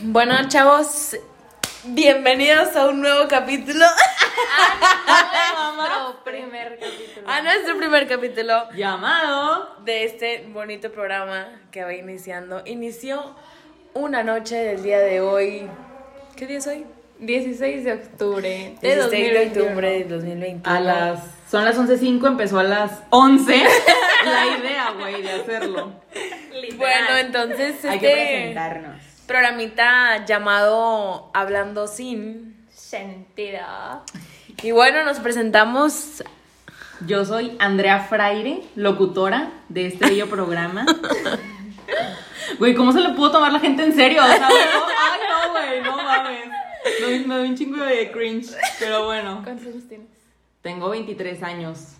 Bueno, chavos, bienvenidos a un nuevo capítulo. Nuestro primer capítulo. A nuestro primer capítulo Llamado. de este bonito programa que va iniciando. Inició una noche del día de hoy. ¿Qué día es hoy? 16 de octubre de 16 de 2021. octubre de 2021. A las. Son las 11.05, empezó a las 11. la idea, güey, de hacerlo. Literal. Bueno, entonces Hay que este presentarnos. Programita llamado Hablando Sin. Sentido. Y bueno, nos presentamos Yo soy Andrea Fraire, locutora de este bello programa. Güey, ¿cómo se le pudo tomar la gente en serio? O sea, güey, no, ay, no, güey, no mames. Me, me doy un chingo de cringe, pero bueno. ¿Cuántos años tienes? Tengo 23 años.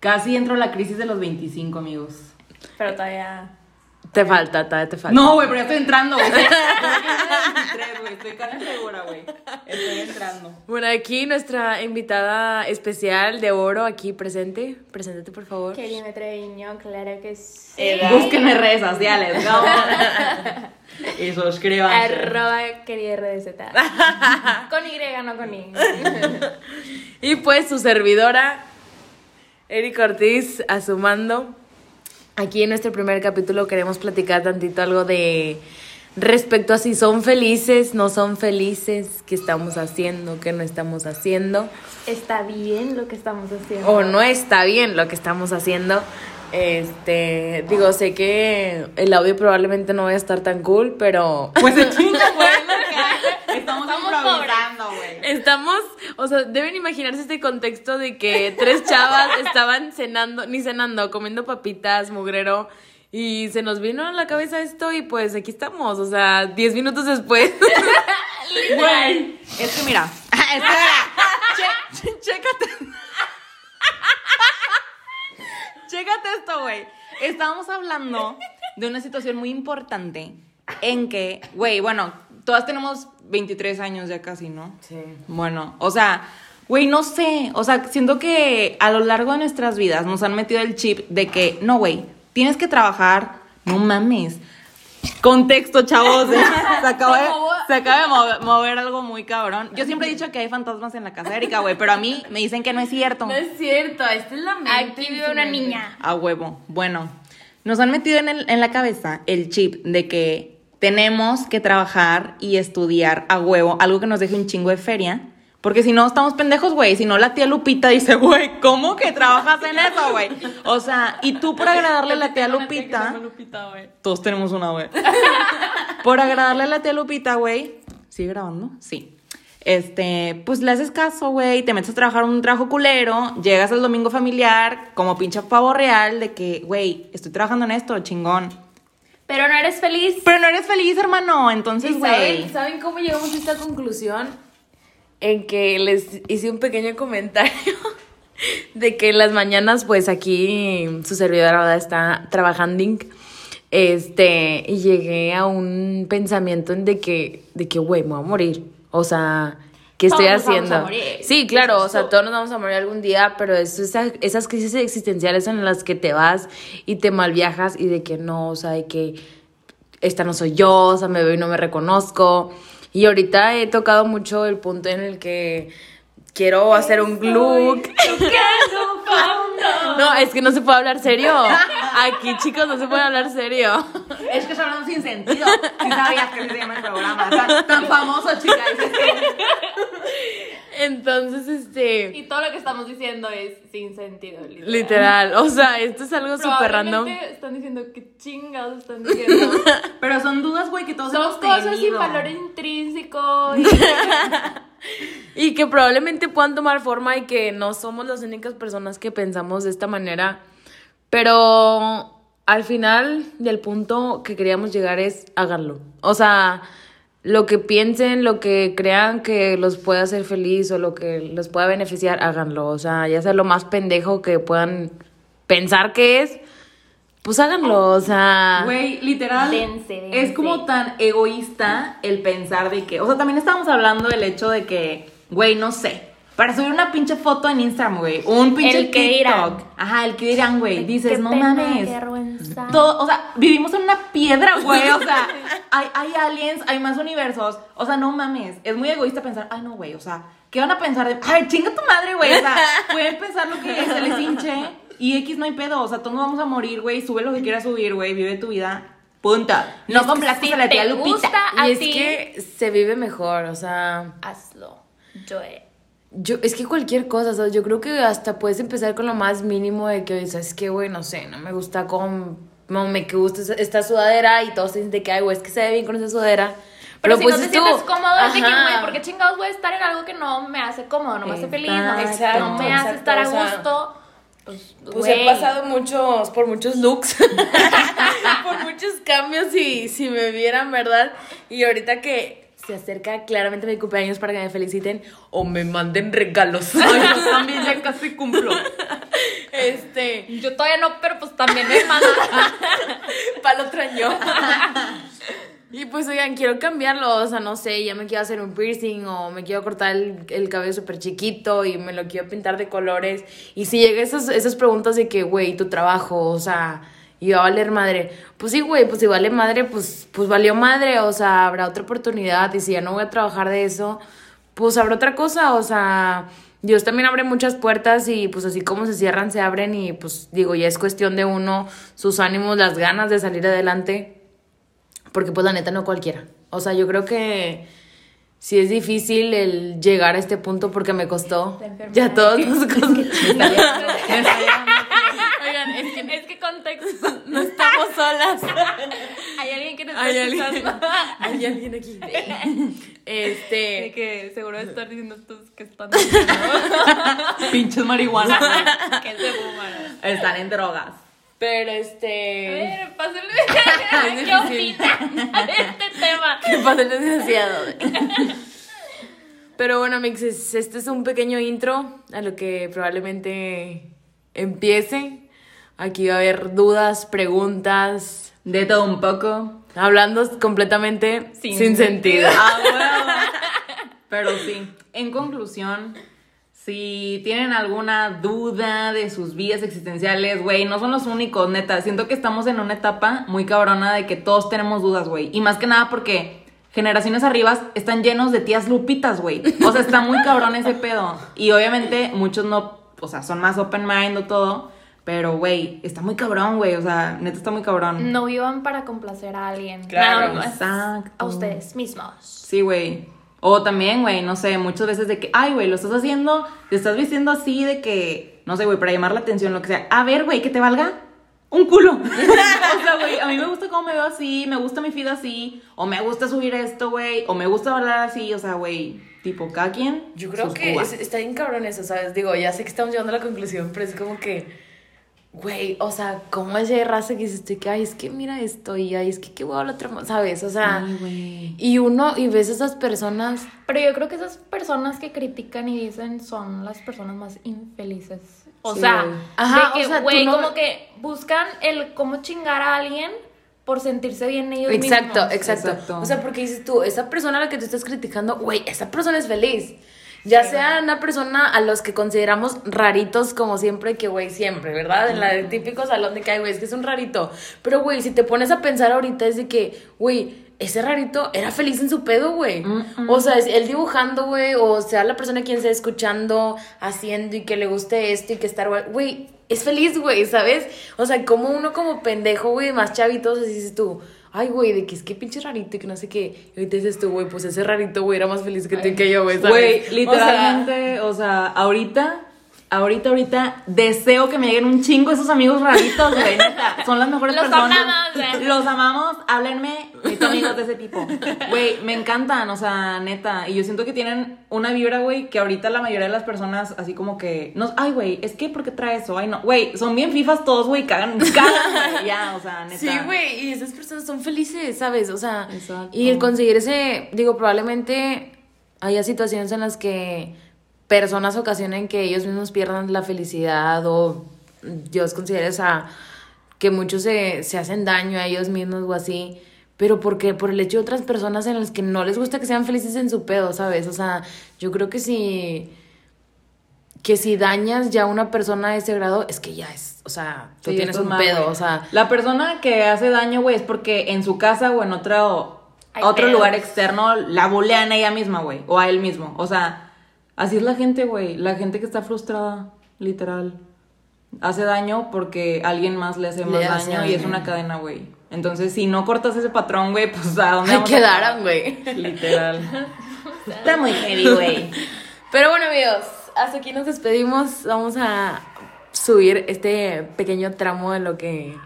Casi entro a la crisis de los 25, amigos. Pero todavía. Te falta, te falta. No, güey, pero ya estoy entrando, güey. Estoy en 23, güey. Estoy casi segura, güey. Estoy entrando. Bueno, aquí nuestra invitada especial de oro, aquí presente. Preséntate, por favor. Kelly Treviño, claro que sí. Edad. Búsquenme en redes sociales, ¿no? y suscríbanse. Arroba Kelly RDZ. con Y, no con I. Y pues su servidora, Eric Ortiz, a su mando. Aquí en nuestro primer capítulo queremos platicar tantito algo de respecto a si son felices, no son felices, qué estamos haciendo, qué no estamos haciendo, Está bien lo que estamos haciendo. o no está bien lo que estamos haciendo. Este, digo, sé que el audio probablemente no vaya a estar tan cool, pero Pues el chingo, güey, es lo que hay. Estamos, improvisando, güey. Estamos, o sea, deben imaginarse este contexto de que tres chavas estaban cenando, ni cenando, comiendo papitas, mugrero, y se nos vino a la cabeza esto y pues aquí estamos, o sea, diez minutos después. Güey. Es que mira. Es que mira. Che- chécate. Chécate esto, güey. Estábamos hablando de una situación muy importante en que, güey, bueno, todas tenemos 23 años ya casi, ¿no? Sí. Bueno, o sea, güey, no sé, o sea, siento que a lo largo de nuestras vidas nos han metido el chip de que, no, güey, tienes que trabajar, no mames. Contexto, chavos. ¿eh? Se acaba de, se acaba de mover, mover algo muy cabrón. Yo siempre he dicho que hay fantasmas en la casa de Erika, güey, pero a mí me dicen que no es cierto. No es cierto, esta es la mente. Aquí vive una niña. A huevo. Bueno, nos han metido en, el- en la cabeza el chip de que tenemos que trabajar y estudiar a huevo, algo que nos deje un chingo de feria. Porque si no, estamos pendejos, güey. Si no, la tía Lupita dice, güey, ¿cómo que trabajas en eso, güey? O sea, y tú por agradarle a la tía Lupita. Todos tenemos una, güey. Por agradarle a la tía Lupita, güey. ¿Sigue grabando? Sí. Este, pues le haces caso, güey, te metes a trabajar un trabajo culero, llegas al domingo familiar como pinche pavo real de que, güey, estoy trabajando en esto, chingón. Pero no eres feliz. Pero no eres feliz, hermano, entonces, ¿Y saben, güey. ¿Saben cómo llegamos a esta conclusión? En que les hice un pequeño comentario de que en las mañanas, pues aquí su servidora ¿verdad? está trabajando. Este, y llegué a un pensamiento en de que, de que, güey, me voy a morir. O sea, ¿qué estoy Todos nos vamos haciendo? a morir. Sí, claro, o sea, todos nos vamos a morir algún día, pero es esa- esas crisis existenciales en las que te vas y te malviajas y de que no, o sea, de que esta no soy yo, o sea, me veo y no me reconozco. Y ahorita he tocado mucho el punto en el que quiero hacer un look. No, es que no se puede hablar serio. Aquí, chicos, no se puede hablar serio. Es que hablando sin sentido. Si sabías que se llama el programa. Tan, tan famoso, chica. Entonces, este. Y todo lo que estamos diciendo es sin sentido, literal. Literal, o sea, esto es algo súper random. Están diciendo que chingados están diciendo. Pero son dudas, güey, que todos Son hemos cosas sin tenido. valor intrínseco. y- Y que probablemente puedan tomar forma y que no somos las únicas personas que pensamos de esta manera. Pero al final del punto que queríamos llegar es háganlo. O sea, lo que piensen, lo que crean que los pueda hacer feliz o lo que los pueda beneficiar, háganlo. O sea, ya sea lo más pendejo que puedan pensar que es, pues háganlo. O sea, Güey, literal. Dense, dense. Es como tan egoísta el pensar de que. O sea, también estábamos hablando del hecho de que, güey, no sé. Para subir una pinche foto en Instagram, güey. Un pinche El que TikTok. dirán. Ajá, el que dirán, güey. Dices, Qué no pena, mames. qué vergüenza. Todo, o sea, vivimos en una piedra, güey. O sea, hay, hay aliens, hay más universos. O sea, no mames. Es muy egoísta pensar, ay, no, güey. O sea, ¿qué van a pensar de. Ay, chinga tu madre, güey. O sea, pueden pensar lo que se les hinche. Y X no hay pedo. O sea, todos nos vamos a morir, güey. Sube lo que quieras subir, güey. Vive tu vida. Punta. No complazcas si a la tía Lupita. gusta, A Y es ti. que se vive mejor, o sea, Hazlo. Yo he. Yo, es que cualquier cosa, ¿sabes? Yo creo que hasta puedes empezar con lo más mínimo de que, ¿sabes qué, güey? No sé, no me gusta cómo, no me gusta esta sudadera y todos te dicen de que, ay, güey, es que se ve bien con esa sudadera. Pero, si no te pues, tú- sientes cómodo, es de que, güey, ¿por qué chingados voy a estar en algo que no me hace cómodo, no me hace feliz, no me, Exacto, no me hace exacto, estar a o sea, gusto? Pues, Pues he pasado muchos, por muchos looks, por muchos cambios y si me vieran, ¿verdad? Y ahorita que se acerca claramente mi cumpleaños para que me feliciten o me manden regalos. Ay, yo también ya casi cumplo. este, Yo todavía no, pero pues también me manda. para el otro año. Y pues, oigan, quiero cambiarlo, o sea, no sé, ya me quiero hacer un piercing o me quiero cortar el, el cabello súper chiquito y me lo quiero pintar de colores. Y si llega esas, esas preguntas de que, güey, tu trabajo, o sea, y va a valer madre. Pues sí, güey, pues si vale madre, pues, pues valió madre, o sea, habrá otra oportunidad y si ya no voy a trabajar de eso, pues habrá otra cosa, o sea... Dios también abre muchas puertas y pues así como se cierran, se abren y pues digo, ya es cuestión de uno, sus ánimos, las ganas de salir adelante. Porque pues la neta no cualquiera. O sea, yo creo que sí es difícil el llegar a este punto porque me costó. Ya todos nos costó. Es que, es que contexto. No estamos solas. Hay alguien que nos está Hay alguien, escuchando. hay alguien aquí. De Este. que seguro de estar diciendo estos que están Pinches marihuana. que se fuman. Están en drogas. Pero A este. ver, pásenle. ¿Qué difícil. opinan de este tema? Que pasa el desgraciado. Pero bueno, mixes, este es un pequeño intro a lo que probablemente empiece. Aquí va a haber dudas, preguntas, De todo un poco. hablando completamente Sin sin, sentido. Ah, bueno. Pero sí, en conclusión, si tienen alguna duda de sus vidas existenciales, güey, no son los únicos, neta. Siento que estamos en una etapa muy cabrona de que todos tenemos dudas, güey. Y más que nada porque generaciones arriba están llenos de tías lupitas, güey. O sea, está muy cabrón ese pedo. Y obviamente muchos no, o sea, son más open mind o todo. Pero, güey, está muy cabrón, güey. O sea, neta está muy cabrón. No vivan para complacer a alguien. Claro, Nada más. exacto. A ustedes mismos. Sí, güey. O también, güey, no sé, muchas veces de que, ay, güey, lo estás haciendo, te estás vistiendo así de que, no sé, güey, para llamar la atención, lo que sea. A ver, güey, que te valga un culo. o sea, güey, a mí me gusta cómo me veo así, me gusta mi feed así, o me gusta subir esto, güey, o me gusta hablar así, o sea, güey, tipo, cada quien. Yo creo que es- está bien cabrón eso, ¿sabes? Digo, ya sé que estamos llegando a la conclusión, pero es como que, güey, o sea, ¿cómo es de raza que dices tú que, ay, es que mira esto y ay, es que qué huevo la otra, mo-", ¿sabes? O sea, Ay, y uno, y ves a esas personas, Pero yo creo que esas personas que critican y dicen son las personas más infelices. O Sí, sea, güey. Ajá, de que, o sea, güey, no- como que buscan el cómo chingar a alguien por sentirse bien ellos Exacto, mismos. exacto, Exacto. O sea, porque dices tú, esa persona a la que tú estás criticando, güey, esa persona es feliz. Ya sea una persona a los que consideramos raritos, como siempre, que güey, siempre, ¿verdad? En la del típico salón de que, ay, güey, es que es un rarito. Pero, güey, si te pones a pensar ahorita, es de que, güey, ese rarito era feliz en su pedo, güey. O sea, es él dibujando, güey, o sea, la persona quien sea escuchando, haciendo y que le guste esto y que estar, güey, es feliz, güey, ¿sabes? O sea, como uno como pendejo, güey, más chavitos, así dices tú, ay, güey, de que es que pinche rarito y que no sé qué. Y ahorita dices tú, güey, pues ese rarito, güey, era más feliz que tú y que yo, güey, ¿sabes? Güey, O sea, literalmente, o sea, ahorita, ahorita, ahorita, deseo que me lleguen un chingo esos amigos raritos, güey, neta. Son las mejores Los personas. amamos, güey. Los amamos, háblenme, mis amigos de ese tipo. Güey, me encantan, o sea, neta. Y yo siento que tienen una vibra, güey, que ahorita la mayoría de las personas, así como que, no, ay, güey, es que, ¿por qué trae eso? Ay, no, güey, son bien fifas todos, güey, cagan, cagan, güey, ya, o sea, neta. Sí, güey, y esas personas son felices, ¿sabes? O sea, Exacto. y el conseguir ese, digo, probablemente haya situaciones en las que personas ocasionen que ellos mismos pierdan la felicidad o Dios considere esa, que muchos se, se hacen daño a ellos mismos o así. Pero porque por el hecho de otras personas en las que no les gusta que sean felices en su pedo, ¿sabes? O sea, yo creo que si que si dañas ya a una persona de ese grado, es que ya es, o sea, tú Sí, tienes un mal, pedo, o sea, La persona que hace daño, güey, es porque en su casa o en otro, Hay otro pedos. lugar externo la bolean a ella misma, güey. O a él mismo. O sea, así es la gente, güey. La gente que está frustrada, literal. Hace daño porque alguien más le hace Le más hace daño y es una cadena, güey. Entonces, si no cortas ese patrón, güey, pues a dónde ahí vamos a quedaron, güey. Literal. Está muy heavy, güey. Pero bueno, amigos, hasta aquí nos despedimos. Vamos a subir este pequeño tramo de lo que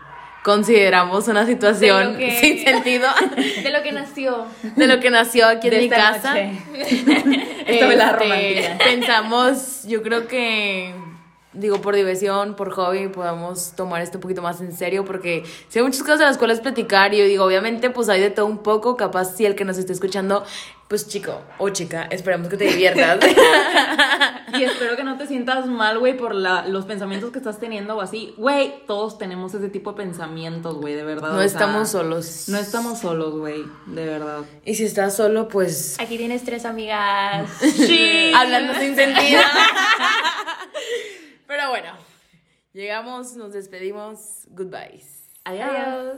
consideramos una situación que- sin sentido De lo que nació. de lo que nació aquí en De mi casa. noche. Esta velada Este, romántica. Pensamos, yo creo que, digo, por diversión, por hobby, podamos tomar esto un poquito más en serio, porque si hay muchas cosas de las cuales platicar, y yo digo, obviamente, pues hay de todo un poco, capaz si el que nos esté escuchando, pues chico o chica, esperamos que te diviertas. Y espero que no te sientas mal, güey, por la, los pensamientos que estás teniendo o así. Güey, todos tenemos ese tipo de pensamientos, güey, de verdad. no o sea, estamos solos. No estamos solos, güey, de verdad. Y si estás solo, pues Aquí tienes tres amigas. Sí. hablando sin sentido. Pero bueno, llegamos, nos despedimos. Goodbyes. Adiós. Adiós.